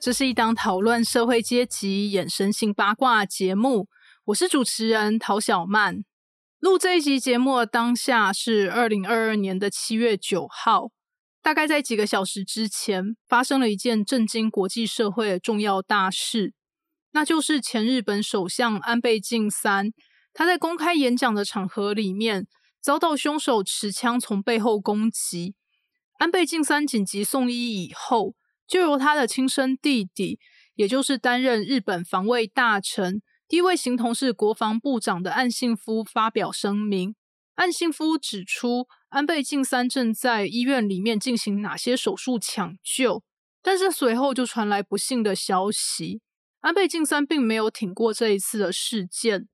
这是一档讨论社会阶级衍生性八卦节目，我是主持人陶小曼。录这一集节目的当下是二零二二年的七月九号，大概在几个小时之前，发生了一件震惊国际社会的重要大事，那就是前日本首相安倍晋三，他在公开演讲的场合里面，遭到凶手持枪从背后攻击，安倍晋三紧急送医以后。就由他的亲生弟弟，也就是担任日本防卫大臣、第一位形同是国防部长的岸信夫发表声明。岸信夫指出，安倍晋三正在医院里面进行哪些手术抢救，但是随后就传来不幸的消息，安倍晋三并没有挺过这一次的事件。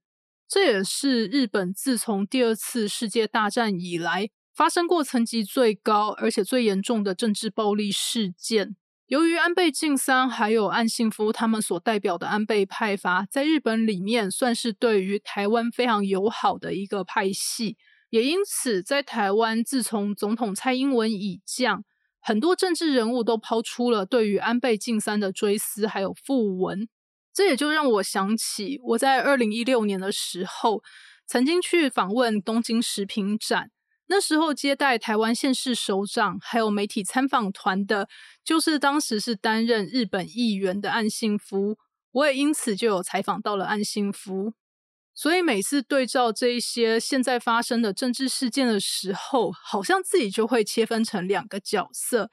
这也是日本自从第二次世界大战以来发生过层级最高而且最严重的政治暴力事件。由于安倍晋三还有岸信夫他们所代表的安倍派阀，在日本里面算是对于台湾非常友好的一个派系，也因此在台湾，自从总统蔡英文已降，很多政治人物都抛出了对于安倍晋三的追思还有讣文。这也就让我想起我在二零一六年的时候，曾经去访问东京食品展。那时候接待台湾县市首长还有媒体参访团的，就是当时是担任日本议员的岸信夫，我也因此就有采访到了岸信夫。所以每次对照这一些现在发生的政治事件的时候，好像自己就会切分成两个角色，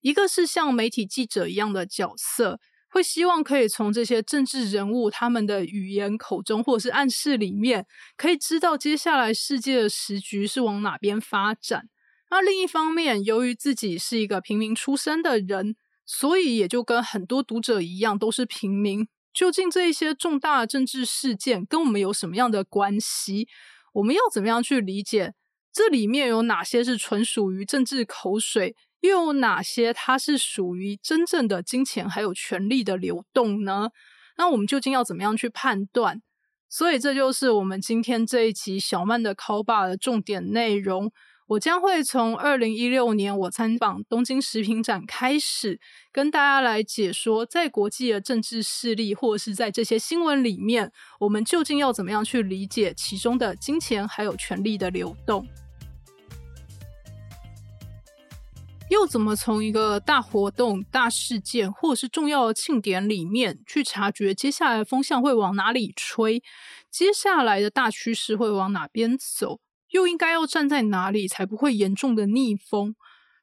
一个是像媒体记者一样的角色。会希望可以从这些政治人物他们的语言口中或者是暗示里面，可以知道接下来世界的时局是往哪边发展。那另一方面，由于自己是一个平民出身的人，所以也就跟很多读者一样，都是平民。究竟这一些重大的政治事件跟我们有什么样的关系？我们要怎么样去理解？这里面有哪些是纯属于政治口水？又有哪些它是属于真正的金钱还有权力的流动呢？那我们究竟要怎么样去判断？所以这就是我们今天这一集小曼的 call bar 的重点内容。我将会从二零一六年我参访东京食品展开始，跟大家来解说，在国际的政治势力或者是在这些新闻里面，我们究竟要怎么样去理解其中的金钱还有权力的流动。又怎么从一个大活动、大事件或者是重要的庆典里面去察觉接下来风向会往哪里吹？接下来的大趋势会往哪边走？又应该要站在哪里才不会严重的逆风？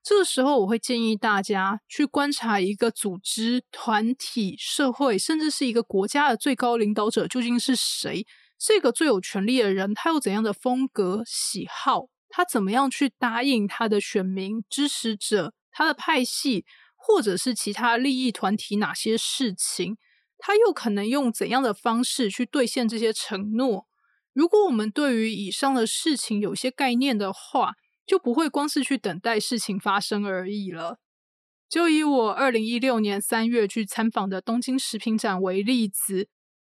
这个时候，我会建议大家去观察一个组织、团体、社会，甚至是一个国家的最高领导者究竟是谁？这个最有权力的人，他有怎样的风格、喜好？他怎么样去答应他的选民、支持者、他的派系，或者是其他利益团体哪些事情？他又可能用怎样的方式去兑现这些承诺？如果我们对于以上的事情有些概念的话，就不会光是去等待事情发生而已了。就以我二零一六年三月去参访的东京食品展为例子，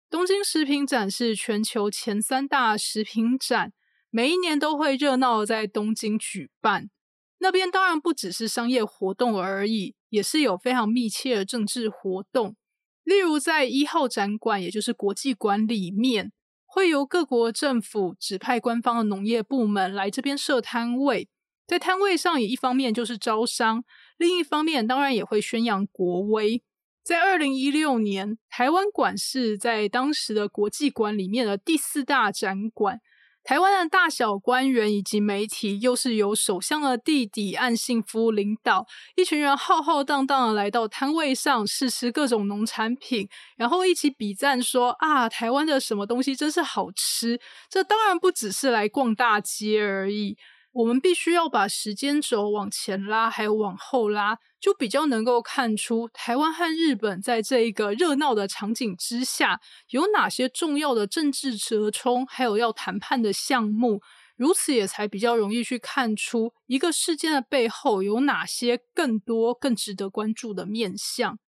东京食品展是全球前三大食品展。每一年都会热闹在东京举办，那边当然不只是商业活动而已，也是有非常密切的政治活动。例如在一号展馆，也就是国际馆里面，会由各国政府指派官方的农业部门来这边设摊位，在摊位上也一方面就是招商，另一方面当然也会宣扬国威。在二零一六年，台湾馆是在当时的国际馆里面的第四大展馆。台湾的大小官员以及媒体，又是由首相的弟弟岸信夫领导，一群人浩浩荡荡的来到摊位上试吃各种农产品，然后一起比赞说：“啊，台湾的什么东西真是好吃！”这当然不只是来逛大街而已，我们必须要把时间轴往前拉，还有往后拉，就比较能够看出台湾和日本在这一个热闹的场景之下，有哪些重要的政治折冲，还有要谈判的项目。如此也才比较容易去看出一个事件的背后有哪些更多、更值得关注的面向。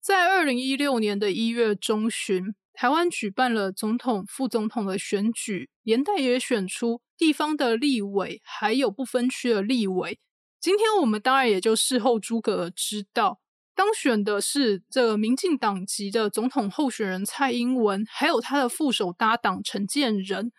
在二零一六年的一月中旬，台湾举办了总统、副总统的选举，连带也选出地方的立委，还有不分区的立委。今天我们当然也就事后诸葛知道，当选的是这个民进党籍的总统候选人蔡英文，还有他的副手搭档陈建仁。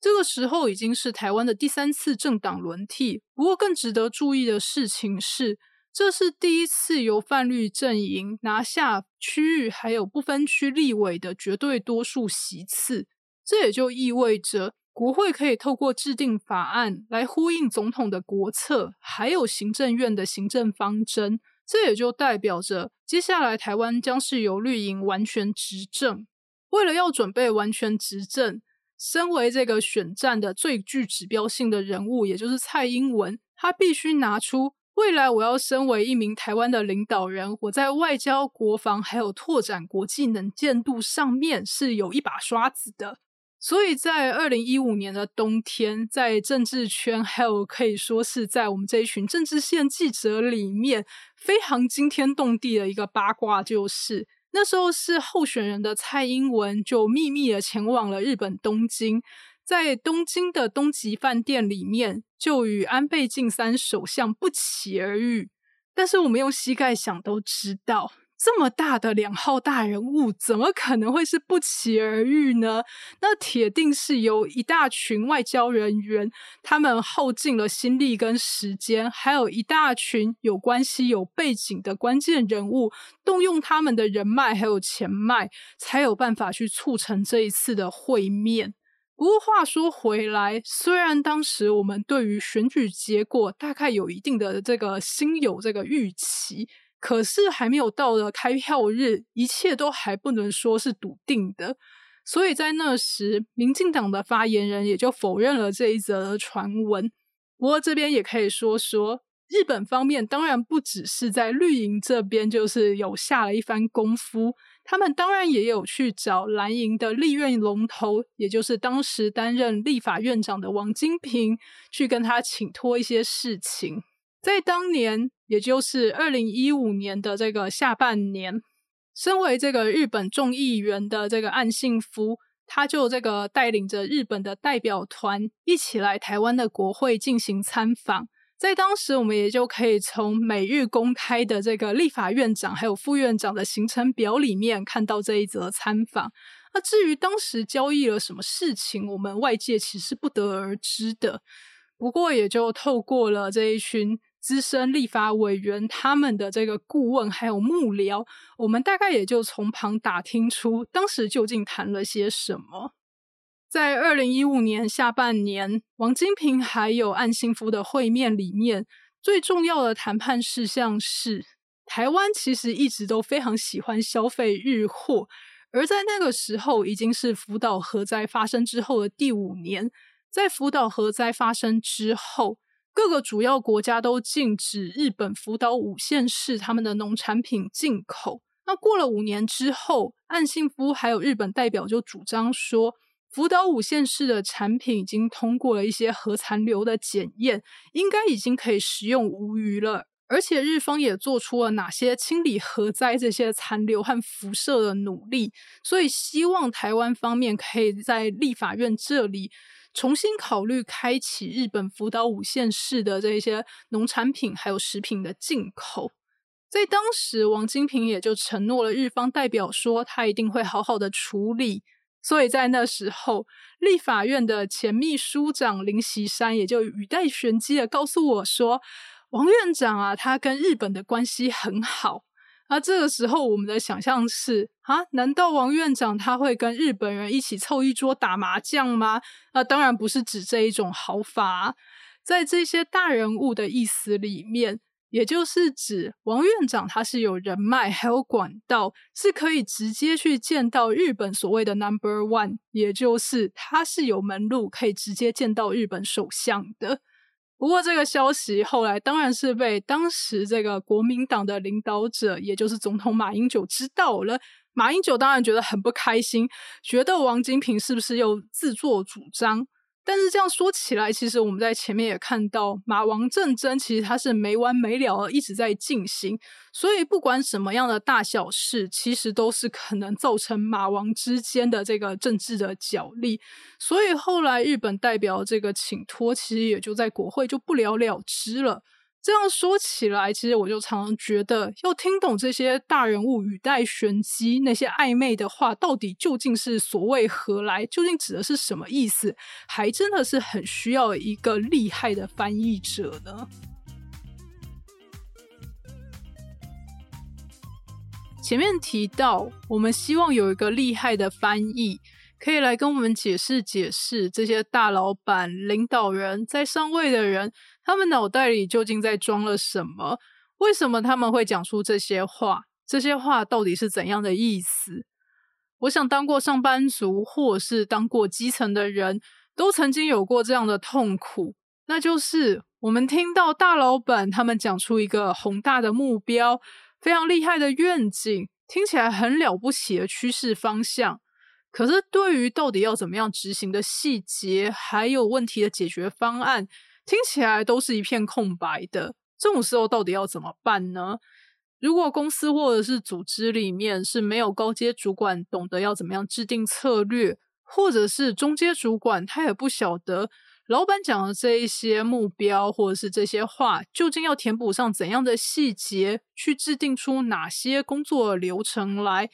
这个时候已经是台湾的第三次政党轮替。不过，更值得注意的事情是，这是第一次由泛绿阵营拿下区域还有不分区立委的绝对多数席次。这也就意味着，国会可以透过制定法案来呼应总统的国策，还有行政院的行政方针。这也就代表着，接下来台湾将是由绿营完全执政。为了要准备完全执政。身为这个选战的最具指标性的人物，也就是蔡英文，他必须拿出未来我要身为一名台湾的领导人，我在外交、国防还有拓展国际能见度上面是有一把刷子的。所以在二零一五年的冬天，在政治圈还有可以说是在我们这一群政治线记者里面，非常惊天动地的一个八卦就是。那时候是候选人的蔡英文就秘密的前往了日本东京，在东京的东极饭店里面就与安倍晋三首相不期而遇。但是我们用膝盖想都知道。这么大的两号大人物，怎么可能会是不期而遇呢？那铁定是有一大群外交人员，他们耗尽了心力跟时间，还有一大群有关系、有背景的关键人物，动用他们的人脉还有钱脉，才有办法去促成这一次的会面。不过话说回来，虽然当时我们对于选举结果大概有一定的这个心有这个预期。可是还没有到了开票日，一切都还不能说是笃定的。所以在那时，民进党的发言人也就否认了这一则传闻。不过这边也可以说说，日本方面当然不只是在绿营这边，就是有下了一番功夫。他们当然也有去找蓝营的立院龙头，也就是当时担任立法院长的王金平，去跟他请托一些事情。在当年，也就是二零一五年的这个下半年，身为这个日本众议员的这个岸信夫，他就这个带领着日本的代表团一起来台湾的国会进行参访。在当时，我们也就可以从每日公开的这个立法院长还有副院长的行程表里面看到这一则参访。那至于当时交易了什么事情，我们外界其实不得而知的。不过，也就透过了这一群。资深立法委员他们的这个顾问还有幕僚，我们大概也就从旁打听出当时究竟谈了些什么。在二零一五年下半年，王金平还有岸信夫的会面里面，最重要的谈判事项是，台湾其实一直都非常喜欢消费日货，而在那个时候已经是福岛核灾发生之后的第五年，在福岛核灾发生之后。各个主要国家都禁止日本福岛五县市他们的农产品进口。那过了五年之后，岸信夫还有日本代表就主张说，福岛五县市的产品已经通过了一些核残留的检验，应该已经可以食用无虞了。而且日方也做出了哪些清理核灾这些残留和辐射的努力，所以希望台湾方面可以在立法院这里。重新考虑开启日本福岛五县市的这一些农产品还有食品的进口，在当时，王金平也就承诺了日方代表说，他一定会好好的处理。所以在那时候，立法院的前秘书长林锡山也就语带玄机的告诉我说，王院长啊，他跟日本的关系很好。而这个时候，我们的想象是啊，难道王院长他会跟日本人一起凑一桌打麻将吗？那当然不是指这一种好法，在这些大人物的意思里面，也就是指王院长他是有人脉还有管道，是可以直接去见到日本所谓的 Number One，也就是他是有门路可以直接见到日本首相的。不过这个消息后来当然是被当时这个国民党的领导者，也就是总统马英九知道了。马英九当然觉得很不开心，觉得王金平是不是又自作主张？但是这样说起来，其实我们在前面也看到，马王战争其实它是没完没了，一直在进行。所以不管什么样的大小事，其实都是可能造成马王之间的这个政治的角力。所以后来日本代表这个请托，其实也就在国会就不了了之了。这样说起来，其实我就常常觉得，要听懂这些大人物语带玄机、那些暧昧的话，到底究竟是所谓何来，究竟指的是什么意思，还真的是很需要一个厉害的翻译者呢。前面提到，我们希望有一个厉害的翻译。可以来跟我们解释解释，这些大老板、领导人在上位的人，他们脑袋里究竟在装了什么？为什么他们会讲出这些话？这些话到底是怎样的意思？我想，当过上班族或是当过基层的人，都曾经有过这样的痛苦，那就是我们听到大老板他们讲出一个宏大的目标、非常厉害的愿景，听起来很了不起的趋势方向。可是，对于到底要怎么样执行的细节，还有问题的解决方案，听起来都是一片空白的。这种时候，到底要怎么办呢？如果公司或者是组织里面是没有高阶主管懂得要怎么样制定策略，或者是中阶主管他也不晓得老板讲的这一些目标或者是这些话，究竟要填补上怎样的细节，去制定出哪些工作流程来。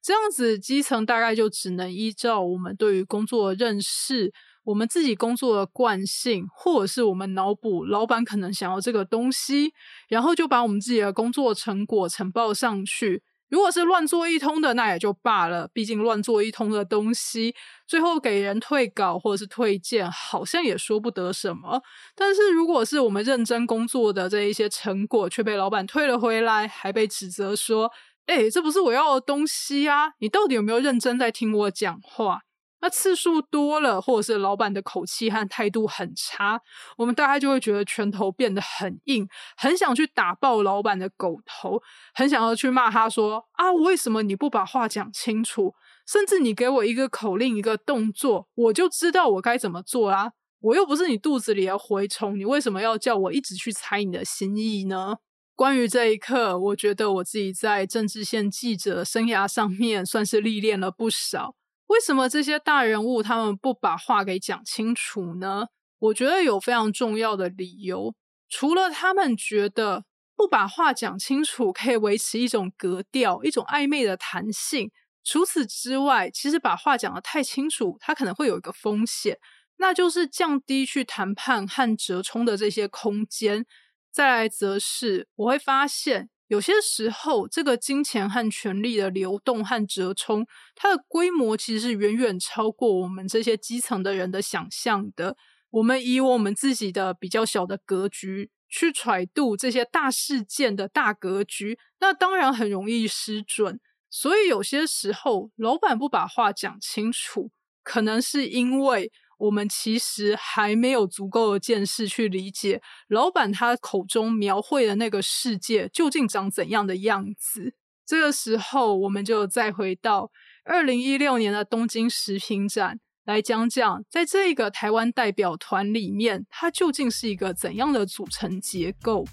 这样子，基层大概就只能依照我们对于工作认识，我们自己工作的惯性，或者是我们脑补老板可能想要这个东西，然后就把我们自己的工作成果呈报上去。如果是乱做一通的，那也就罢了，毕竟乱做一通的东西，最后给人退稿或者是退件，好像也说不得什么。但是如果是我们认真工作的这一些成果，却被老板退了回来，还被指责说。哎，这不是我要的东西啊！你到底有没有认真在听我讲话？那次数多了，或者是老板的口气和态度很差，我们大概就会觉得拳头变得很硬，很想去打爆老板的狗头，很想要去骂他说：“啊，为什么你不把话讲清楚？甚至你给我一个口令、一个动作，我就知道我该怎么做啊！我又不是你肚子里的蛔虫，你为什么要叫我一直去猜你的心意呢？”关于这一刻，我觉得我自己在政治线记者生涯上面算是历练了不少。为什么这些大人物他们不把话给讲清楚呢？我觉得有非常重要的理由。除了他们觉得不把话讲清楚可以维持一种格调、一种暧昧的弹性，除此之外，其实把话讲得太清楚，它可能会有一个风险，那就是降低去谈判和折冲的这些空间。再来则是，我会发现有些时候，这个金钱和权力的流动和折冲，它的规模其实是远远超过我们这些基层的人的想象的。我们以我们自己的比较小的格局去揣度这些大事件的大格局，那当然很容易失准。所以有些时候，老板不把话讲清楚，可能是因为。我们其实还没有足够的见识去理解老板他口中描绘的那个世界究竟长怎样的样子。这个时候，我们就再回到二零一六年的东京食品展，来讲讲在这个台湾代表团里面，它究竟是一个怎样的组成结构。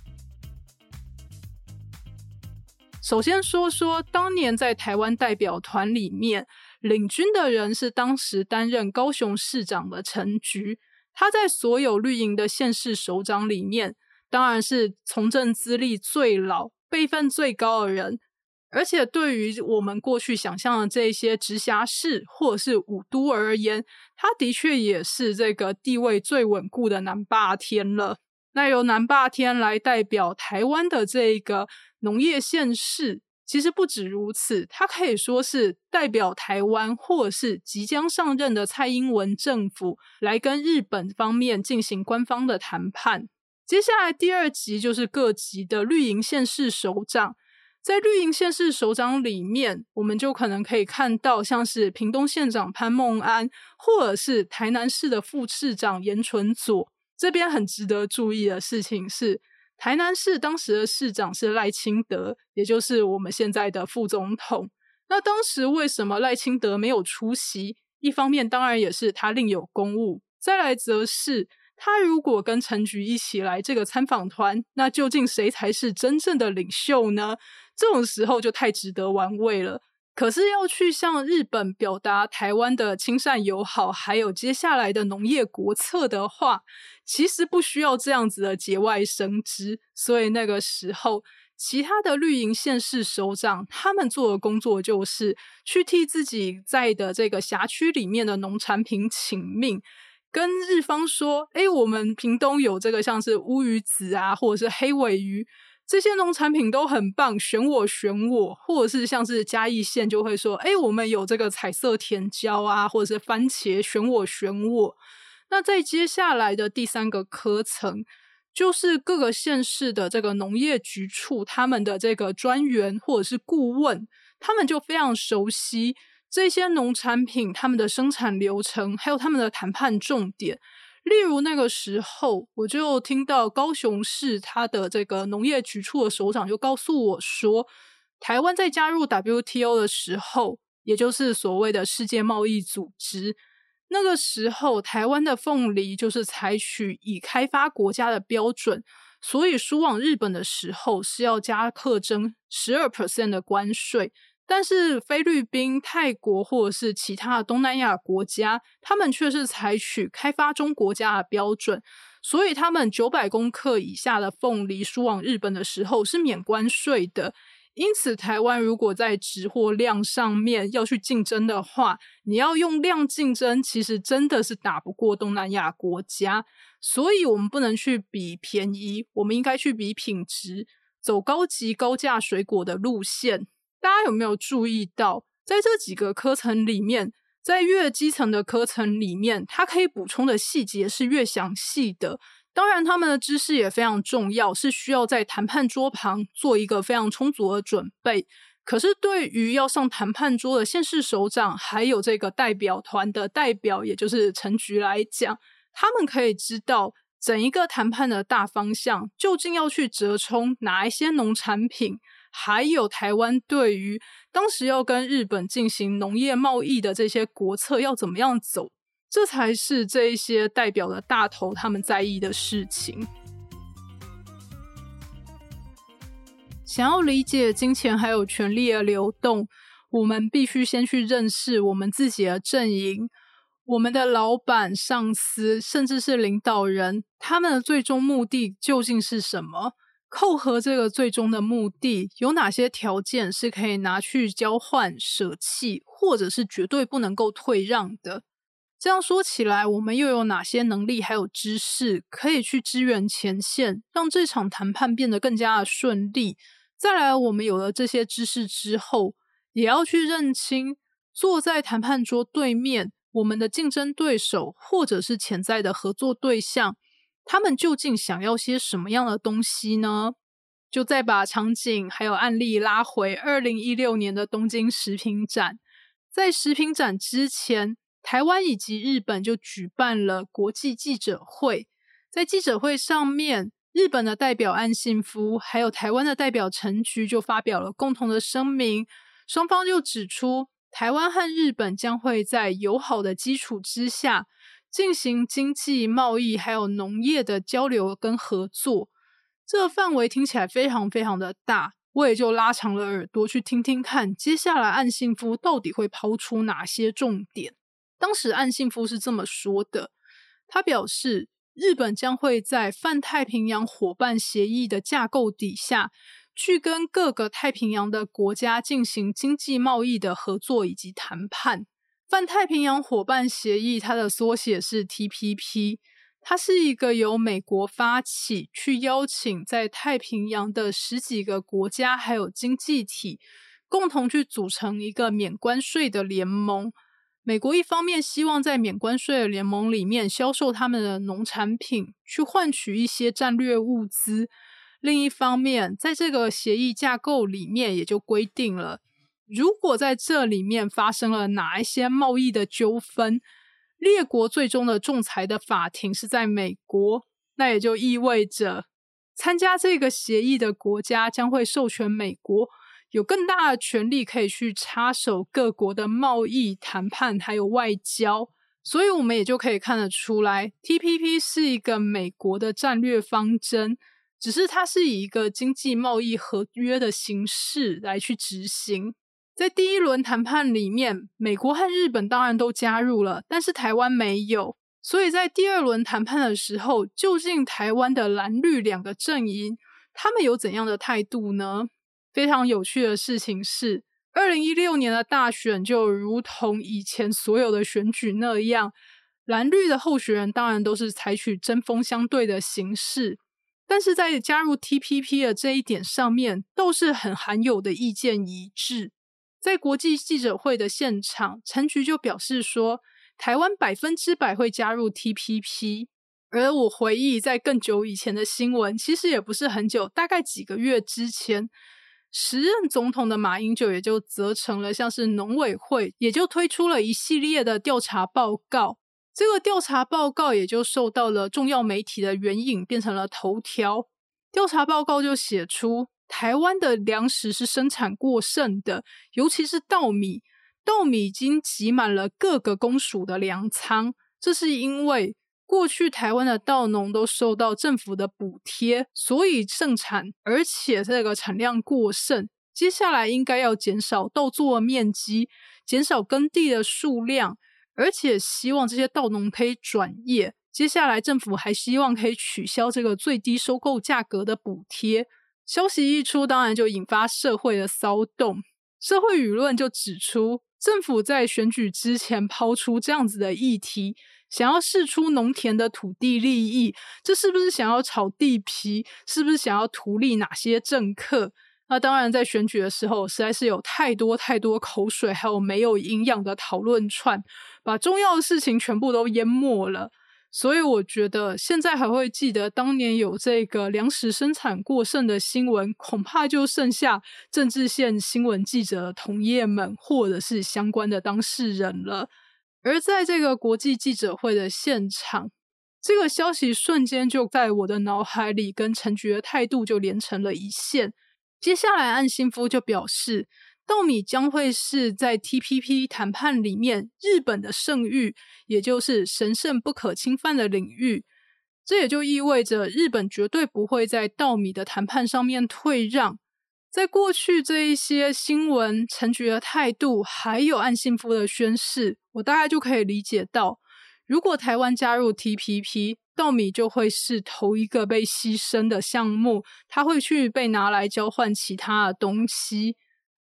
首先说说当年在台湾代表团里面。领军的人是当时担任高雄市长的陈菊，他在所有绿营的县市首长里面，当然是从政资历最老、辈分最高的人。而且对于我们过去想象的这些直辖市或者是五都而言，他的确也是这个地位最稳固的南霸天了。那由南霸天来代表台湾的这个农业县市。其实不止如此，他可以说是代表台湾，或是即将上任的蔡英文政府来跟日本方面进行官方的谈判。接下来第二集就是各级的绿营县市首长，在绿营县市首长里面，我们就可能可以看到像是屏东县长潘孟安，或者是台南市的副市长严纯佐。这边很值得注意的事情是，台南市当时的市长是赖清德，也就是我们现在的副总统。那当时为什么赖清德没有出席？一方面当然也是他另有公务，再来则是他如果跟陈菊一起来这个参访团，那究竟谁才是真正的领袖呢？这种时候就太值得玩味了。可是要去向日本表达台湾的亲善友好，还有接下来的农业国策的话，其实不需要这样子的节外生枝。所以那个时候，其他的绿营县市首长他们做的工作就是去替自己在的这个辖区里面的农产品请命，跟日方说：“哎，我们屏东有这个像是乌鱼子啊，或者是黑尾鱼。”这些农产品都很棒，选我选我，或者是像是嘉义县就会说，哎，我们有这个彩色甜椒啊，或者是番茄，选我选我。那在接下来的第三个科层，就是各个县市的这个农业局处，他们的这个专员或者是顾问，他们就非常熟悉这些农产品，他们的生产流程，还有他们的谈判重点。例如那个时候，我就听到高雄市它的这个农业局处的首长就告诉我说，台湾在加入 WTO 的时候，也就是所谓的世界贸易组织，那个时候台湾的凤梨就是采取已开发国家的标准，所以输往日本的时候是要加课征十二 percent 的关税。但是菲律宾、泰国或者是其他东南亚国家，他们却是采取开发中国家的标准，所以他们九百公克以下的凤梨输往日本的时候是免关税的。因此，台湾如果在值货量上面要去竞争的话，你要用量竞争，其实真的是打不过东南亚国家。所以，我们不能去比便宜，我们应该去比品质，走高级高价水果的路线。大家有没有注意到，在这几个科层里面，在越基层的科层里面，它可以补充的细节是越详细的。当然，他们的知识也非常重要，是需要在谈判桌旁做一个非常充足的准备。可是，对于要上谈判桌的县市首长，还有这个代表团的代表，也就是陈局来讲，他们可以知道整一个谈判的大方向，究竟要去折冲哪一些农产品。还有台湾对于当时要跟日本进行农业贸易的这些国策要怎么样走，这才是这一些代表的大头他们在意的事情。想要理解金钱还有权力的流动，我们必须先去认识我们自己的阵营，我们的老板、上司，甚至是领导人，他们的最终目的究竟是什么？扣合这个最终的目的，有哪些条件是可以拿去交换、舍弃，或者是绝对不能够退让的？这样说起来，我们又有哪些能力还有知识可以去支援前线，让这场谈判变得更加的顺利？再来，我们有了这些知识之后，也要去认清坐在谈判桌对面我们的竞争对手，或者是潜在的合作对象。他们究竟想要些什么样的东西呢？就再把场景还有案例拉回二零一六年的东京食品展。在食品展之前，台湾以及日本就举办了国际记者会。在记者会上面，日本的代表岸信夫还有台湾的代表陈菊就发表了共同的声明。双方就指出，台湾和日本将会在友好的基础之下。进行经济、贸易还有农业的交流跟合作，这个范围听起来非常非常的大，我也就拉长了耳朵去听听看，接下来岸信夫到底会抛出哪些重点。当时岸信夫是这么说的，他表示，日本将会在泛太平洋伙伴协议的架构底下，去跟各个太平洋的国家进行经济贸易的合作以及谈判。泛太平洋伙伴协议，它的缩写是 TPP，它是一个由美国发起，去邀请在太平洋的十几个国家还有经济体，共同去组成一个免关税的联盟。美国一方面希望在免关税的联盟里面销售他们的农产品，去换取一些战略物资；另一方面，在这个协议架构里面也就规定了。如果在这里面发生了哪一些贸易的纠纷，列国最终的仲裁的法庭是在美国，那也就意味着参加这个协议的国家将会授权美国有更大的权利可以去插手各国的贸易谈判还有外交。所以，我们也就可以看得出来，TPP 是一个美国的战略方针，只是它是以一个经济贸易合约的形式来去执行。在第一轮谈判里面，美国和日本当然都加入了，但是台湾没有。所以在第二轮谈判的时候，究竟台湾的蓝绿两个阵营，他们有怎样的态度呢？非常有趣的事情是。二零一六年的大选就如同以前所有的选举那样，蓝绿的候选人当然都是采取针锋相对的形式，但是在加入 TPP 的这一点上面，都是很罕有的意见一致。在国际记者会的现场，陈菊就表示说，台湾百分之百会加入 TPP。而我回忆在更久以前的新闻，其实也不是很久，大概几个月之前。时任总统的马英九也就责成了，像是农委会也就推出了一系列的调查报告。这个调查报告也就受到了重要媒体的援引，变成了头条。调查报告就写出，台湾的粮食是生产过剩的，尤其是稻米，稻米已经挤满了各个公署的粮仓。这是因为。过去台湾的稻农都受到政府的补贴，所以盛产，而且这个产量过剩。接下来应该要减少稻作面积，减少耕地的数量，而且希望这些稻农可以转业。接下来政府还希望可以取消这个最低收购价格的补贴。消息一出，当然就引发社会的骚动，社会舆论就指出，政府在选举之前抛出这样子的议题。想要试出农田的土地利益，这是不是想要炒地皮？是不是想要图利哪些政客？那当然，在选举的时候，实在是有太多太多口水，还有没有营养的讨论串，把重要的事情全部都淹没了。所以，我觉得现在还会记得当年有这个粮食生产过剩的新闻，恐怕就剩下政治线新闻记者同业们，或者是相关的当事人了。而在这个国际记者会的现场，这个消息瞬间就在我的脑海里跟陈菊的态度就连成了一线。接下来，岸信夫就表示，稻米将会是在 TPP 谈判里面日本的圣域，也就是神圣不可侵犯的领域。这也就意味着日本绝对不会在稻米的谈判上面退让。在过去这一些新闻、陈菊的态度，还有岸信夫的宣誓，我大概就可以理解到，如果台湾加入 TPP，稻米就会是头一个被牺牲的项目，它会去被拿来交换其他的东西。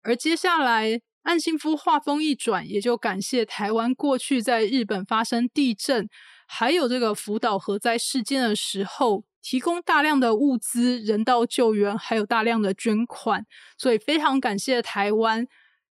而接下来，岸信夫话锋一转，也就感谢台湾过去在日本发生地震，还有这个福岛核灾事件的时候。提供大量的物资、人道救援，还有大量的捐款，所以非常感谢台湾。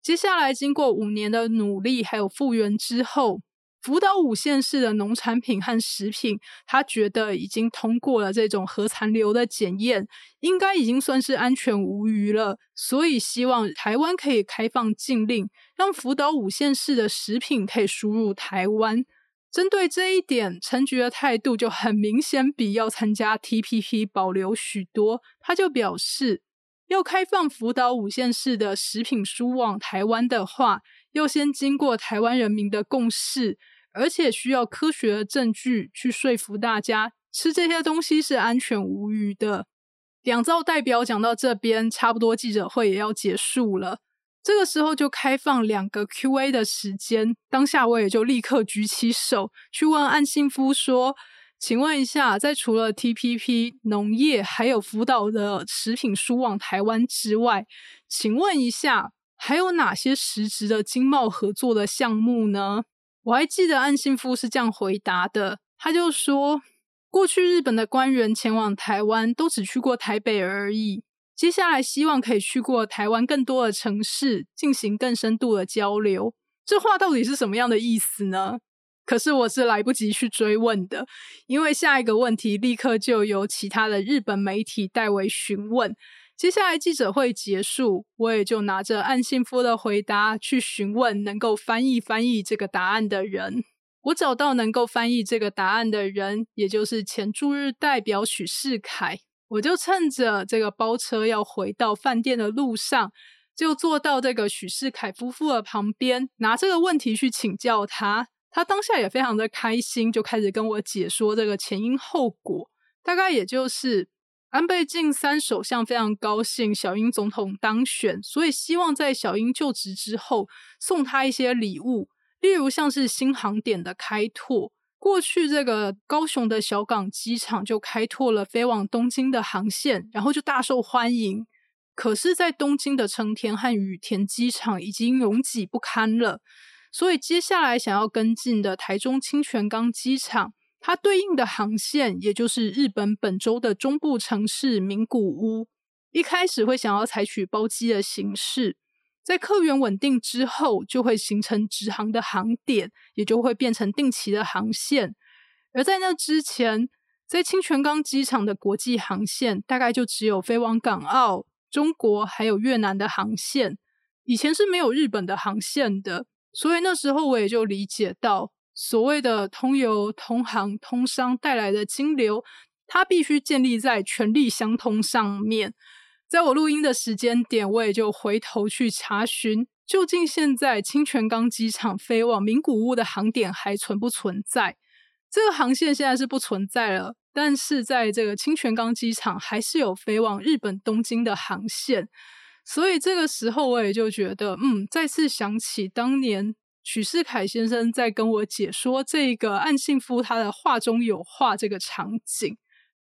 接下来经过五年的努力，还有复原之后，福岛五县市的农产品和食品，他觉得已经通过了这种核残留的检验，应该已经算是安全无虞了。所以希望台湾可以开放禁令，让福岛五县市的食品可以输入台湾。针对这一点，陈菊的态度就很明显，比要参加 TPP 保留许多。他就表示，要开放福岛五县市的食品输往台湾的话，要先经过台湾人民的共识，而且需要科学的证据去说服大家吃这些东西是安全无虞的。两造代表讲到这边，差不多记者会也要结束了。这个时候就开放两个 Q&A 的时间，当下我也就立刻举起手去问安信夫说：“请问一下，在除了 TPP 农业还有福岛的食品输往台湾之外，请问一下还有哪些实质的经贸合作的项目呢？”我还记得安信夫是这样回答的，他就说：“过去日本的官员前往台湾都只去过台北而已。”接下来希望可以去过台湾更多的城市，进行更深度的交流。这话到底是什么样的意思呢？可是我是来不及去追问的，因为下一个问题立刻就由其他的日本媒体代为询问。接下来记者会结束，我也就拿着岸信夫的回答去询问能够翻译翻译这个答案的人。我找到能够翻译这个答案的人，也就是前驻日代表许世凯。我就趁着这个包车要回到饭店的路上，就坐到这个许世凯夫妇的旁边，拿这个问题去请教他。他当下也非常的开心，就开始跟我解说这个前因后果。大概也就是安倍晋三首相非常高兴小英总统当选，所以希望在小英就职之后送他一些礼物。例如像是新航点的开拓，过去这个高雄的小港机场就开拓了飞往东京的航线，然后就大受欢迎。可是，在东京的成田和羽田机场已经拥挤不堪了，所以接下来想要跟进的台中清泉岗机场，它对应的航线也就是日本本州的中部城市名古屋，一开始会想要采取包机的形式。在客源稳定之后，就会形成直航的航点，也就会变成定期的航线。而在那之前，在清泉岗机场的国际航线大概就只有飞往港澳、中国还有越南的航线，以前是没有日本的航线的。所以那时候我也就理解到，所谓的通邮、通航、通商带来的金流，它必须建立在权力相通上面。在我录音的时间点，我也就回头去查询，究竟现在清泉岗机场飞往名古屋的航点还存不存在？这个航线现在是不存在了，但是在这个清泉岗机场还是有飞往日本东京的航线。所以这个时候，我也就觉得，嗯，再次想起当年许世凯先生在跟我解说这个岸信夫他的话中有话这个场景。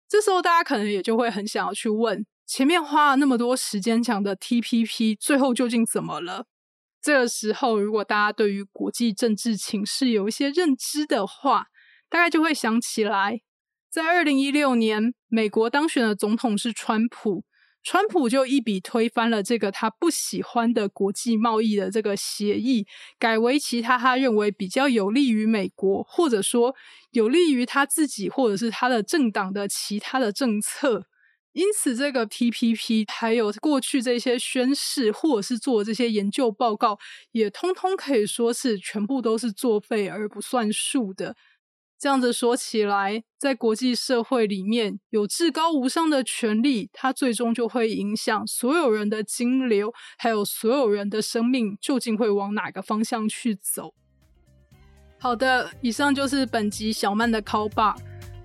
这时候，大家可能也就会很想要去问。前面花了那么多时间讲的 TPP，最后究竟怎么了？这个时候，如果大家对于国际政治情势有一些认知的话，大概就会想起来，在二零一六年，美国当选的总统是川普，川普就一笔推翻了这个他不喜欢的国际贸易的这个协议，改为其他他认为比较有利于美国，或者说有利于他自己或者是他的政党的其他的政策。因此，这个 TPP 还有过去这些宣誓，或者是做这些研究报告，也通通可以说是全部都是作废而不算数的。这样子说起来，在国际社会里面有至高无上的权利，它最终就会影响所有人的金流，还有所有人的生命究竟会往哪个方向去走。好的，以上就是本集小曼的 call bar。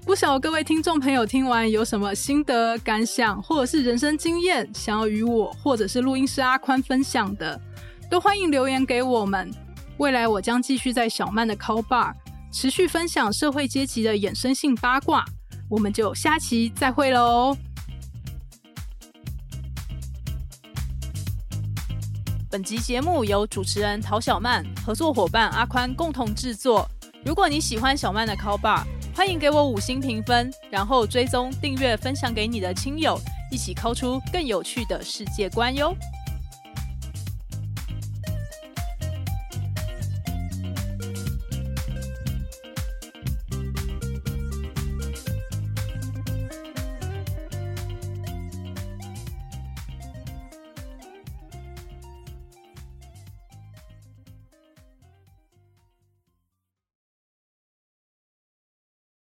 不晓各位听众朋友听完有什么心得感想，或者是人生经验，想要与我或者是录音师阿宽分享的，都欢迎留言给我们。未来我将继续在小曼的 Call Bar 持续分享社会阶级的衍生性八卦，我们就下期再会喽。本集节目由主持人陶小曼、合作伙伴阿宽共同制作。如果你喜欢小曼的 Call Bar，欢迎给我五星评分，然后追踪、订阅、分享给你的亲友，一起抠出更有趣的世界观哟。